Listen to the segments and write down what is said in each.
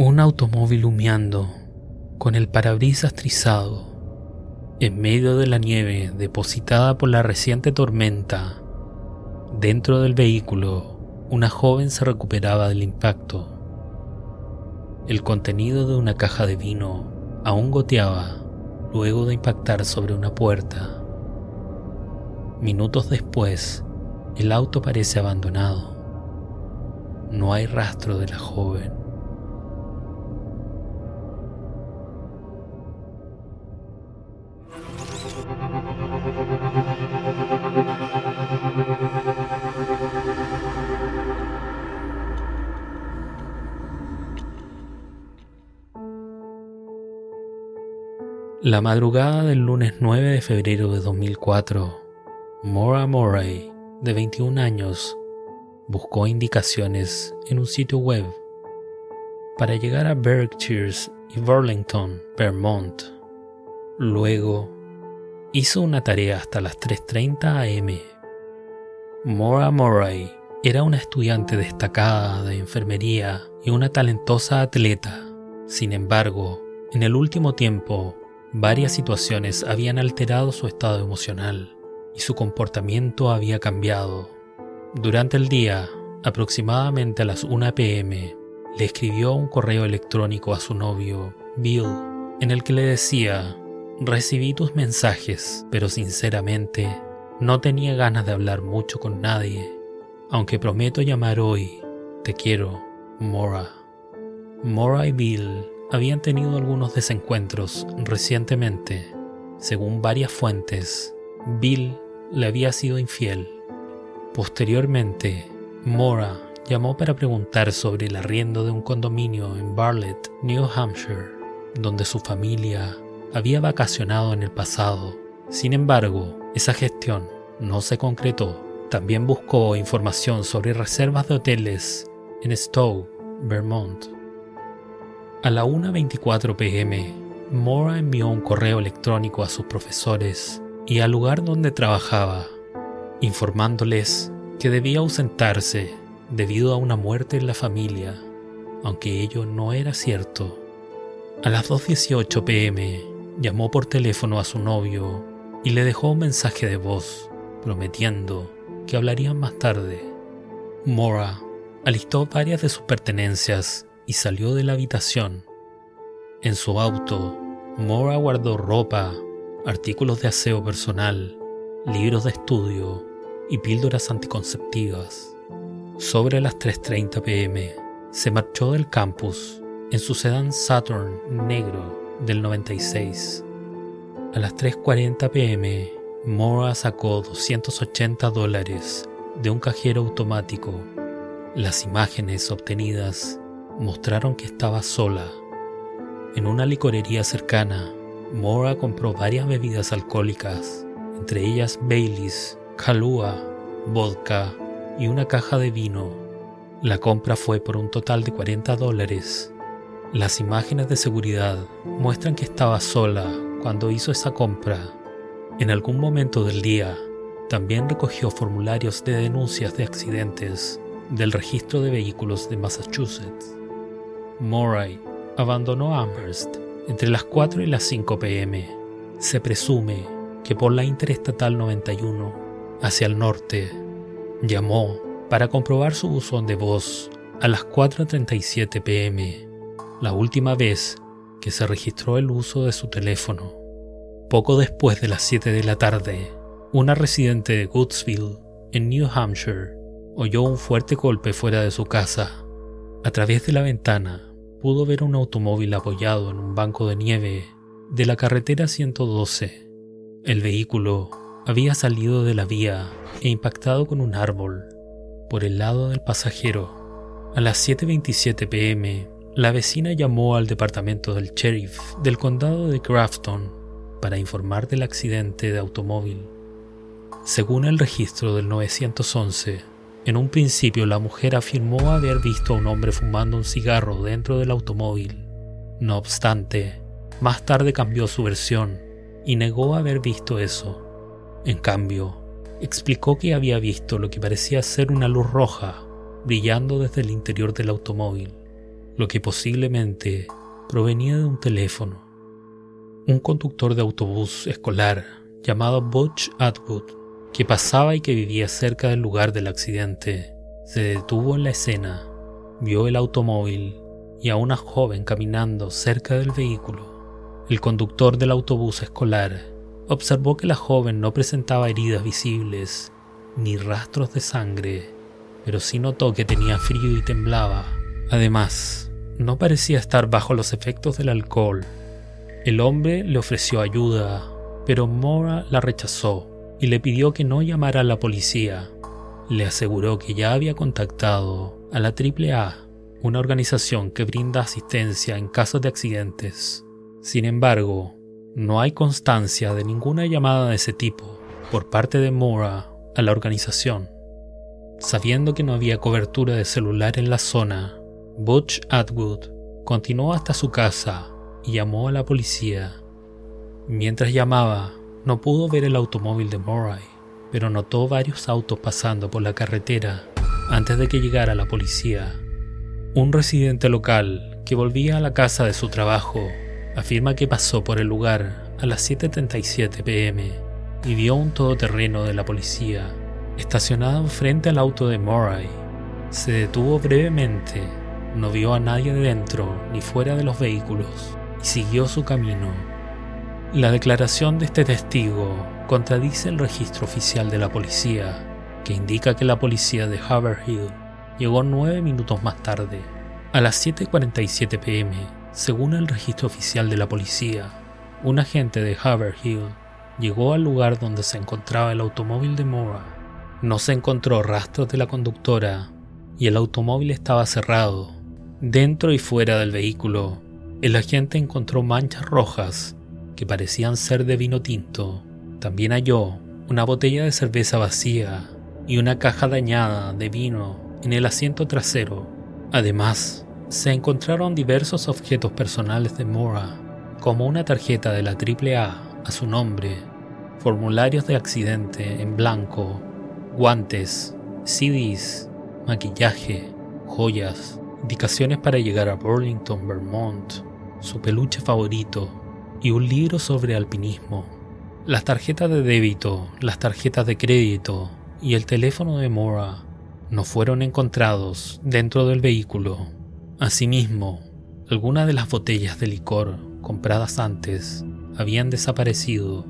Un automóvil humeando, con el parabrisas trizado, en medio de la nieve depositada por la reciente tormenta. Dentro del vehículo, una joven se recuperaba del impacto. El contenido de una caja de vino aún goteaba luego de impactar sobre una puerta. Minutos después, el auto parece abandonado. No hay rastro de la joven. La madrugada del lunes 9 de febrero de 2004, Maura Murray, de 21 años, buscó indicaciones en un sitio web para llegar a Berkshires y Burlington, Vermont. Luego, hizo una tarea hasta las 3.30 am. Maura Murray era una estudiante destacada de enfermería y una talentosa atleta. Sin embargo, en el último tiempo, varias situaciones habían alterado su estado emocional y su comportamiento había cambiado. Durante el día, aproximadamente a las 1 pm, le escribió un correo electrónico a su novio, Bill, en el que le decía, recibí tus mensajes, pero sinceramente no tenía ganas de hablar mucho con nadie, aunque prometo llamar hoy, te quiero, Mora. Mora y Bill habían tenido algunos desencuentros recientemente. Según varias fuentes, Bill le había sido infiel. Posteriormente, Mora llamó para preguntar sobre el arriendo de un condominio en Bartlett, New Hampshire, donde su familia había vacacionado en el pasado. Sin embargo, esa gestión no se concretó. También buscó información sobre reservas de hoteles en Stowe, Vermont. A la 1.24 pm, Mora envió un correo electrónico a sus profesores y al lugar donde trabajaba, informándoles que debía ausentarse debido a una muerte en la familia, aunque ello no era cierto. A las 2.18 pm llamó por teléfono a su novio y le dejó un mensaje de voz prometiendo que hablarían más tarde. Mora alistó varias de sus pertenencias y salió de la habitación. En su auto, Mora guardó ropa, artículos de aseo personal, libros de estudio y píldoras anticonceptivas. Sobre las 3.30 pm, se marchó del campus en su sedán Saturn negro del 96. A las 3.40 pm, Mora sacó 280 dólares de un cajero automático. Las imágenes obtenidas mostraron que estaba sola. En una licorería cercana, Mora compró varias bebidas alcohólicas, entre ellas Baileys, Kahlua, vodka y una caja de vino. La compra fue por un total de 40 dólares. Las imágenes de seguridad muestran que estaba sola cuando hizo esa compra. En algún momento del día, también recogió formularios de denuncias de accidentes del registro de vehículos de Massachusetts. Murray abandonó Amherst entre las 4 y las 5 pm. Se presume que por la Interestatal 91 hacia el norte llamó para comprobar su buzón de voz a las 4.37 pm, la última vez que se registró el uso de su teléfono. Poco después de las 7 de la tarde, una residente de Goodsville, en New Hampshire, oyó un fuerte golpe fuera de su casa. A través de la ventana pudo ver un automóvil apoyado en un banco de nieve de la carretera 112. El vehículo había salido de la vía e impactado con un árbol por el lado del pasajero. A las 7.27 pm, la vecina llamó al departamento del sheriff del condado de Grafton para informar del accidente de automóvil. Según el registro del 911, en un principio la mujer afirmó haber visto a un hombre fumando un cigarro dentro del automóvil. No obstante, más tarde cambió su versión y negó haber visto eso. En cambio, explicó que había visto lo que parecía ser una luz roja brillando desde el interior del automóvil. lo que posiblemente provenía de un teléfono. Un conductor de autobús escolar llamado Butch Atwood, que pasaba y que vivía cerca del lugar del accidente, se detuvo en la escena, vio el automóvil y a una joven caminando cerca del vehículo. El conductor del autobús escolar observó que la joven no presentaba heridas visibles ni rastros de sangre, pero sí notó que tenía frío y temblaba. Además, no parecía estar bajo los efectos del alcohol. El hombre le ofreció ayuda, pero Mora la rechazó y le pidió que no llamara a la policía. Le aseguró que ya había contactado a la AAA, una organización que brinda asistencia en casos de accidentes. Sin embargo, no hay constancia de ninguna llamada de ese tipo por parte de Mora a la organización. Sabiendo que no había cobertura de celular en la zona, Butch Atwood continuó hasta su casa y llamó a la policía. Mientras llamaba, no pudo ver el automóvil de Murray, pero notó varios autos pasando por la carretera antes de que llegara la policía. Un residente local que volvía a la casa de su trabajo afirma que pasó por el lugar a las 7.37 pm y vio un todoterreno de la policía estacionado frente al auto de Murray. Se detuvo brevemente, no vio a nadie dentro ni fuera de los vehículos y siguió su camino. La declaración de este testigo contradice el registro oficial de la policía, que indica que la policía de Haverhill llegó nueve minutos más tarde, a las 7.47 pm según el registro oficial de la policía, un agente de Haverhill llegó al lugar donde se encontraba el automóvil de Mora. No se encontró rastros de la conductora y el automóvil estaba cerrado. Dentro y fuera del vehículo, el agente encontró manchas rojas que parecían ser de vino tinto. También halló una botella de cerveza vacía y una caja dañada de vino en el asiento trasero. Además, se encontraron diversos objetos personales de Mora, como una tarjeta de la AAA a su nombre, formularios de accidente en blanco, guantes, CDs, maquillaje, joyas, indicaciones para llegar a Burlington, Vermont, su peluche favorito y un libro sobre alpinismo. Las tarjetas de débito, las tarjetas de crédito y el teléfono de Mora no fueron encontrados dentro del vehículo. Asimismo, algunas de las botellas de licor compradas antes habían desaparecido.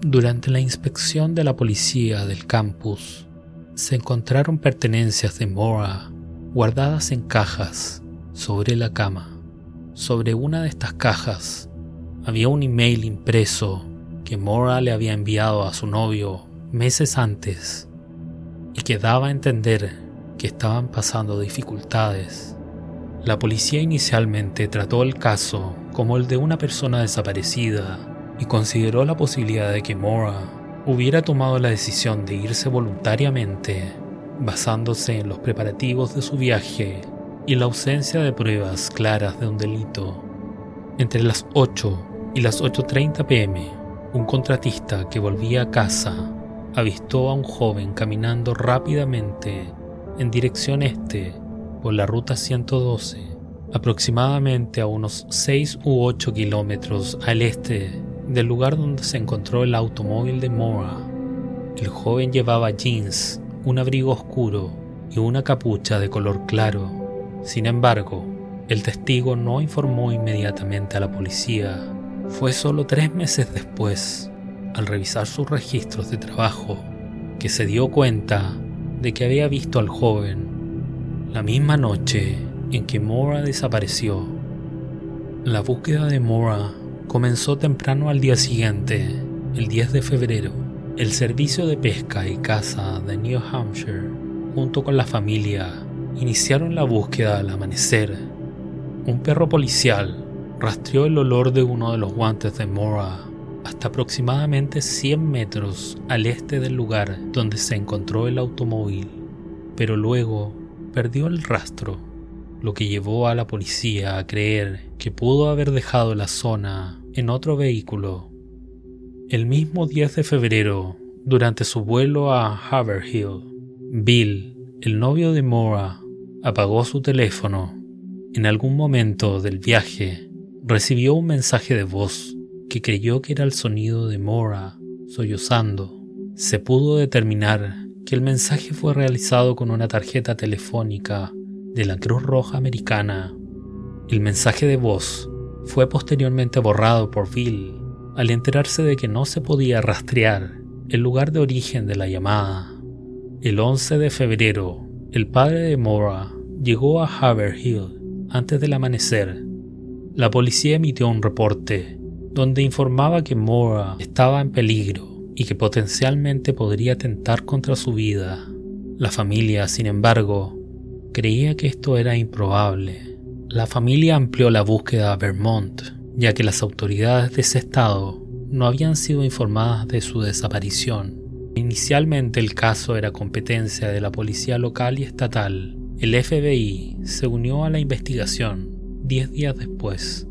Durante la inspección de la policía del campus, se encontraron pertenencias de Mora guardadas en cajas sobre la cama. Sobre una de estas cajas había un email impreso que Mora le había enviado a su novio meses antes y que daba a entender que estaban pasando dificultades la policía inicialmente trató el caso como el de una persona desaparecida y consideró la posibilidad de que Mora hubiera tomado la decisión de irse voluntariamente, basándose en los preparativos de su viaje y la ausencia de pruebas claras de un delito. Entre las 8 y las 8.30 pm, un contratista que volvía a casa avistó a un joven caminando rápidamente en dirección este por la ruta 112, aproximadamente a unos 6 u 8 kilómetros al este del lugar donde se encontró el automóvil de Mora. El joven llevaba jeans, un abrigo oscuro y una capucha de color claro. Sin embargo, el testigo no informó inmediatamente a la policía. Fue solo tres meses después, al revisar sus registros de trabajo, que se dio cuenta de que había visto al joven la misma noche en que Mora desapareció, la búsqueda de Mora comenzó temprano al día siguiente, el 10 de febrero. El servicio de pesca y caza de New Hampshire, junto con la familia, iniciaron la búsqueda al amanecer. Un perro policial rastreó el olor de uno de los guantes de Mora hasta aproximadamente 100 metros al este del lugar donde se encontró el automóvil, pero luego perdió el rastro, lo que llevó a la policía a creer que pudo haber dejado la zona en otro vehículo. El mismo 10 de febrero, durante su vuelo a Haverhill, Bill, el novio de Mora, apagó su teléfono En algún momento del viaje, recibió un mensaje de voz que creyó que era el sonido de Mora sollozando. Se pudo determinar que el mensaje fue realizado con una tarjeta telefónica de la Cruz Roja Americana. El mensaje de voz fue posteriormente borrado por Bill al enterarse de que no se podía rastrear el lugar de origen de la llamada. El 11 de febrero, el padre de Mora llegó a Haverhill antes del amanecer. La policía emitió un reporte donde informaba que Mora estaba en peligro y que potencialmente podría atentar contra su vida. La familia, sin embargo, creía que esto era improbable. La familia amplió la búsqueda a Vermont, ya que las autoridades de ese estado no habían sido informadas de su desaparición. Inicialmente el caso era competencia de la policía local y estatal. El FBI se unió a la investigación diez días después.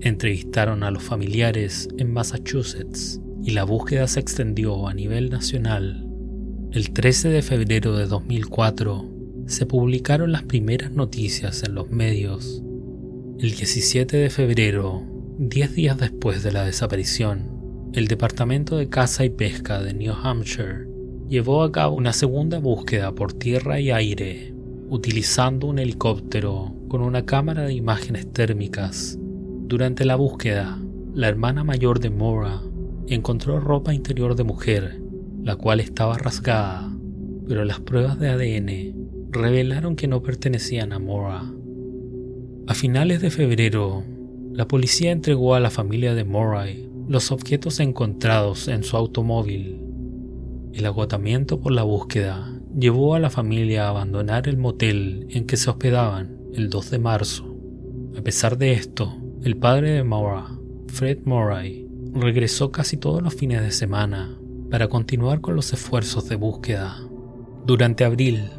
Entrevistaron a los familiares en Massachusetts y la búsqueda se extendió a nivel nacional. El 13 de febrero de 2004 se publicaron las primeras noticias en los medios. El 17 de febrero, diez días después de la desaparición, el Departamento de Caza y Pesca de New Hampshire llevó a cabo una segunda búsqueda por tierra y aire, utilizando un helicóptero con una cámara de imágenes térmicas. Durante la búsqueda, la hermana mayor de Mora encontró ropa interior de mujer, la cual estaba rasgada, pero las pruebas de ADN revelaron que no pertenecían a Mora. A finales de febrero, la policía entregó a la familia de Moray los objetos encontrados en su automóvil. El agotamiento por la búsqueda llevó a la familia a abandonar el motel en que se hospedaban el 2 de marzo. A pesar de esto, el padre de Maura, Fred Murray, regresó casi todos los fines de semana para continuar con los esfuerzos de búsqueda. Durante abril,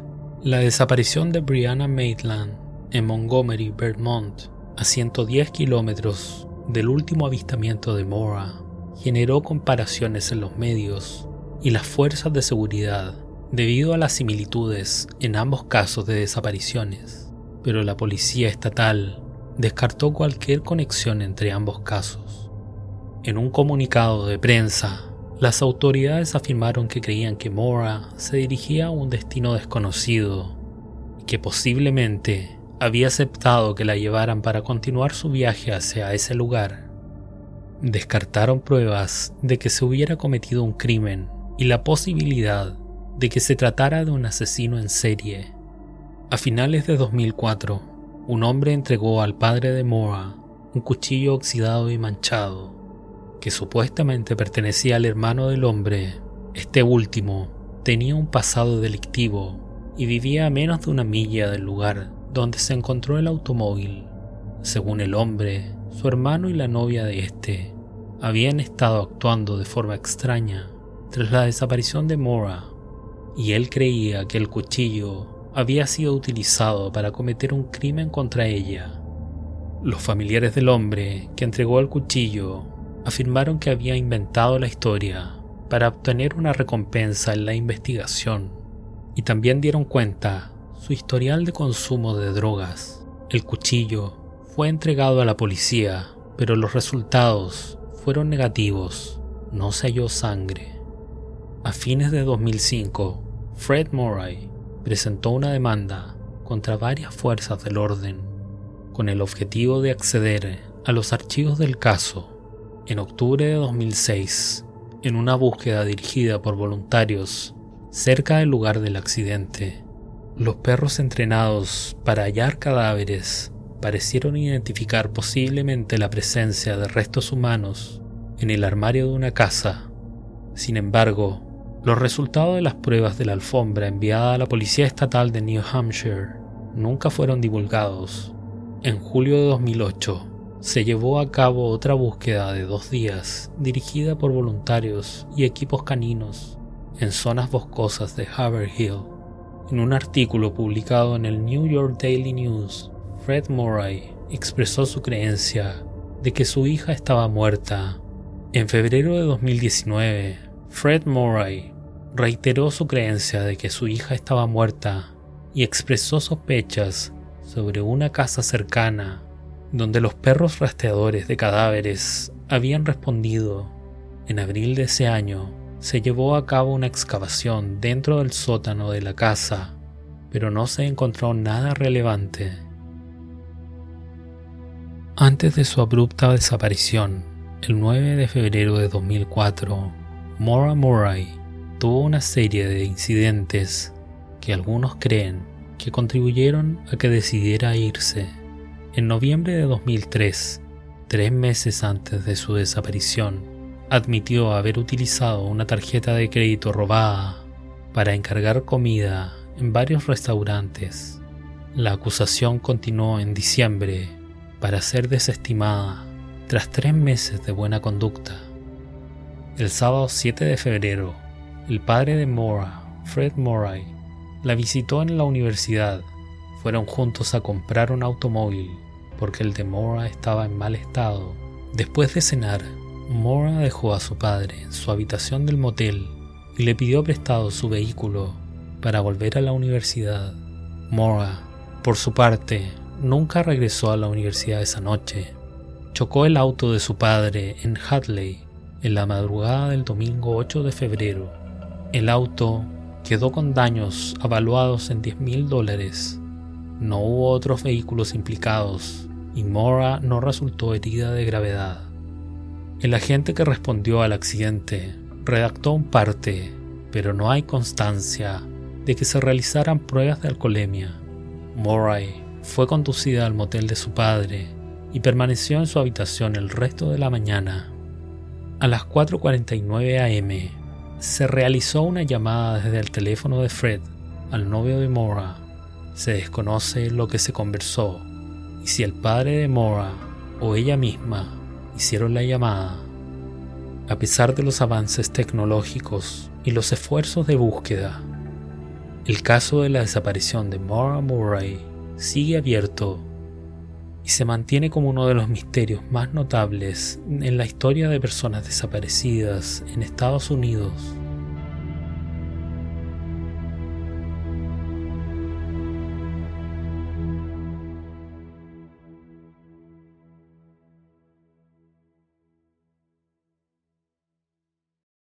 la desaparición de Brianna Maitland en Montgomery, Vermont, a 110 kilómetros del último avistamiento de Mora generó comparaciones en los medios y las fuerzas de seguridad debido a las similitudes en ambos casos de desapariciones, pero la policía estatal descartó cualquier conexión entre ambos casos. En un comunicado de prensa, las autoridades afirmaron que creían que Mora se dirigía a un destino desconocido y que posiblemente había aceptado que la llevaran para continuar su viaje hacia ese lugar. Descartaron pruebas de que se hubiera cometido un crimen y la posibilidad de que se tratara de un asesino en serie. A finales de 2004, un hombre entregó al padre de Mora un cuchillo oxidado y manchado, que supuestamente pertenecía al hermano del hombre. Este último tenía un pasado delictivo y vivía a menos de una milla del lugar donde se encontró el automóvil. Según el hombre, su hermano y la novia de este habían estado actuando de forma extraña tras la desaparición de Mora, y él creía que el cuchillo había sido utilizado para cometer un crimen contra ella. Los familiares del hombre que entregó el cuchillo afirmaron que había inventado la historia para obtener una recompensa en la investigación y también dieron cuenta su historial de consumo de drogas. El cuchillo fue entregado a la policía, pero los resultados fueron negativos. No se halló sangre. A fines de 2005, Fred Murray presentó una demanda contra varias fuerzas del orden con el objetivo de acceder a los archivos del caso. En octubre de 2006, en una búsqueda dirigida por voluntarios cerca del lugar del accidente, los perros entrenados para hallar cadáveres parecieron identificar posiblemente la presencia de restos humanos en el armario de una casa. Sin embargo, los resultados de las pruebas de la alfombra enviada a la Policía Estatal de New Hampshire nunca fueron divulgados. En julio de 2008 se llevó a cabo otra búsqueda de dos días dirigida por voluntarios y equipos caninos en zonas boscosas de Haverhill en un artículo publicado en el New York Daily News, Fred Murray expresó su creencia de que su hija estaba muerta. En febrero de 2019, Fred Murray reiteró su creencia de que su hija estaba muerta y expresó sospechas sobre una casa cercana donde los perros rastreadores de cadáveres habían respondido. En abril de ese año se llevó a cabo una excavación dentro del sótano de la casa, pero no se encontró nada relevante. Antes de su abrupta desaparición, el 9 de febrero de 2004, Maura Murray tuvo una serie de incidentes que algunos creen que contribuyeron a que decidiera irse. En noviembre de 2003, tres meses antes de su desaparición, admitió haber utilizado una tarjeta de crédito robada para encargar comida en varios restaurantes. La acusación continuó en diciembre para ser desestimada tras tres meses de buena conducta. El sábado 7 de febrero, el padre de Mora, Fred Murray, la visitó en la universidad. Fueron juntos a comprar un automóvil porque el de Mora estaba en mal estado. Después de cenar, Mora dejó a su padre en su habitación del motel y le pidió prestado su vehículo para volver a la universidad. Mora, por su parte, nunca regresó a la universidad esa noche. Chocó el auto de su padre en Hadley en la madrugada del domingo 8 de febrero. El auto quedó con daños avaluados en 10 mil dólares. No hubo otros vehículos implicados y Mora no resultó herida de gravedad. El agente que respondió al accidente redactó un parte, pero no hay constancia de que se realizaran pruebas de alcoholemia. Murray fue conducida al motel de su padre y permaneció en su habitación el resto de la mañana. A las 4.49 am se realizó una llamada desde el teléfono de Fred al novio de Mora. Se desconoce lo que se conversó y si el padre de Mora o ella misma hicieron la llamada. A pesar de los avances tecnológicos y los esfuerzos de búsqueda, el caso de la desaparición de Maura Murray sigue abierto y se mantiene como uno de los misterios más notables en la historia de personas desaparecidas en Estados Unidos.